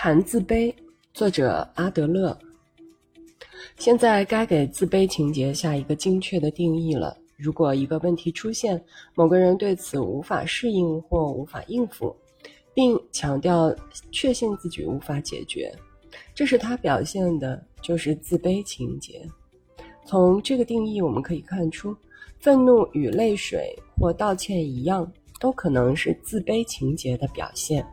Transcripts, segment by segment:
谈自卑，作者阿德勒。现在该给自卑情节下一个精确的定义了。如果一个问题出现，某个人对此无法适应或无法应付，并强调确信自己无法解决，这是他表现的就是自卑情节。从这个定义我们可以看出，愤怒与泪水或道歉一样，都可能是自卑情节的表现。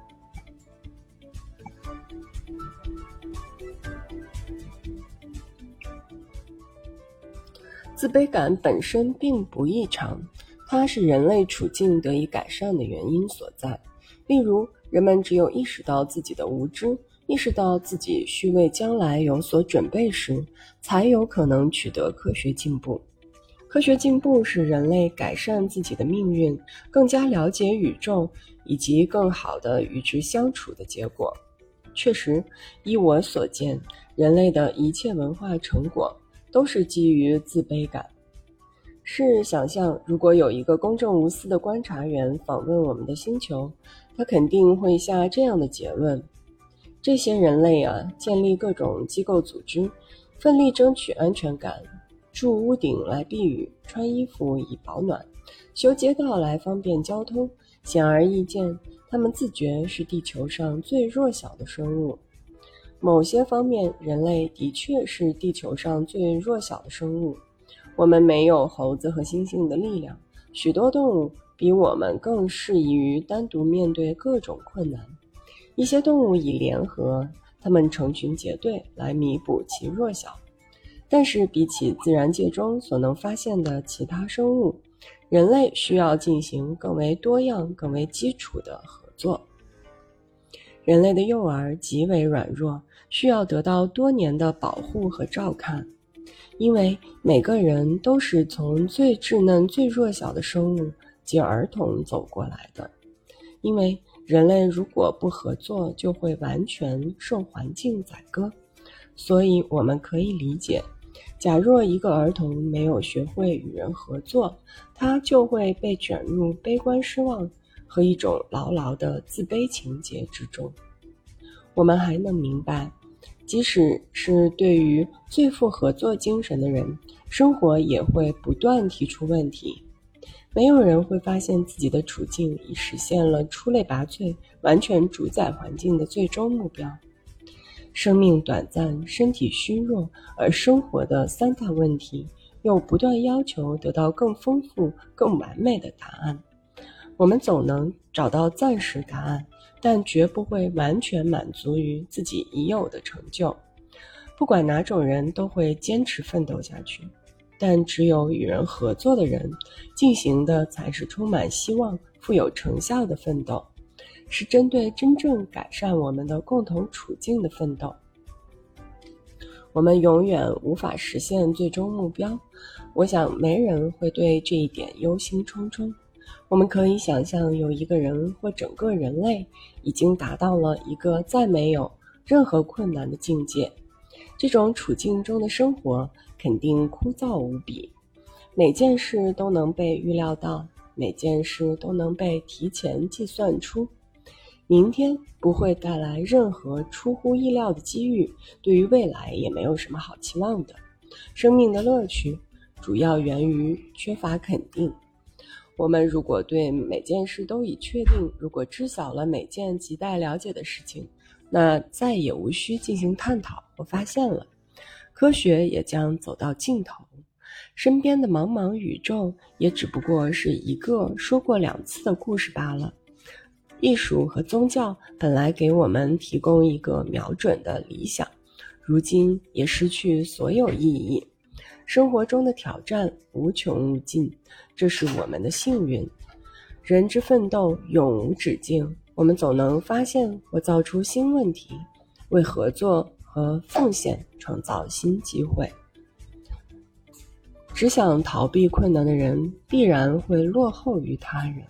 自卑感本身并不异常，它是人类处境得以改善的原因所在。例如，人们只有意识到自己的无知，意识到自己需为将来有所准备时，才有可能取得科学进步。科学进步是人类改善自己的命运、更加了解宇宙以及更好的与之相处的结果。确实，依我所见，人类的一切文化成果。都是基于自卑感。试想象，如果有一个公正无私的观察员访问我们的星球，他肯定会下这样的结论：这些人类啊，建立各种机构组织，奋力争取安全感，筑屋顶来避雨，穿衣服以保暖，修街道来方便交通。显而易见，他们自觉是地球上最弱小的生物。某些方面，人类的确是地球上最弱小的生物。我们没有猴子和猩猩的力量，许多动物比我们更适宜于单独面对各种困难。一些动物以联合，它们成群结队来弥补其弱小。但是，比起自然界中所能发现的其他生物，人类需要进行更为多样、更为基础的合作。人类的幼儿极为软弱，需要得到多年的保护和照看，因为每个人都是从最稚嫩、最弱小的生物及儿童走过来的。因为人类如果不合作，就会完全受环境宰割。所以我们可以理解，假若一个儿童没有学会与人合作，他就会被卷入悲观失望。和一种牢牢的自卑情结之中，我们还能明白，即使是对于最富合作精神的人，生活也会不断提出问题。没有人会发现自己的处境已实现了出类拔萃、完全主宰环境的最终目标。生命短暂，身体虚弱，而生活的三大问题又不断要求得到更丰富、更完美的答案。我们总能找到暂时答案，但绝不会完全满足于自己已有的成就。不管哪种人都会坚持奋斗下去，但只有与人合作的人进行的才是充满希望、富有成效的奋斗，是针对真正改善我们的共同处境的奋斗。我们永远无法实现最终目标，我想没人会对这一点忧心忡忡。我们可以想象，有一个人或整个人类已经达到了一个再没有任何困难的境界。这种处境中的生活肯定枯燥无比，每件事都能被预料到，每件事都能被提前计算出。明天不会带来任何出乎意料的机遇，对于未来也没有什么好期望的。生命的乐趣主要源于缺乏肯定。我们如果对每件事都已确定，如果知晓了每件亟待了解的事情，那再也无需进行探讨和发现了。科学也将走到尽头，身边的茫茫宇宙也只不过是一个说过两次的故事罢了。艺术和宗教本来给我们提供一个瞄准的理想，如今也失去所有意义。生活中的挑战无穷无尽，这是我们的幸运。人之奋斗永无止境，我们总能发现或造出新问题，为合作和奉献创造新机会。只想逃避困难的人，必然会落后于他人。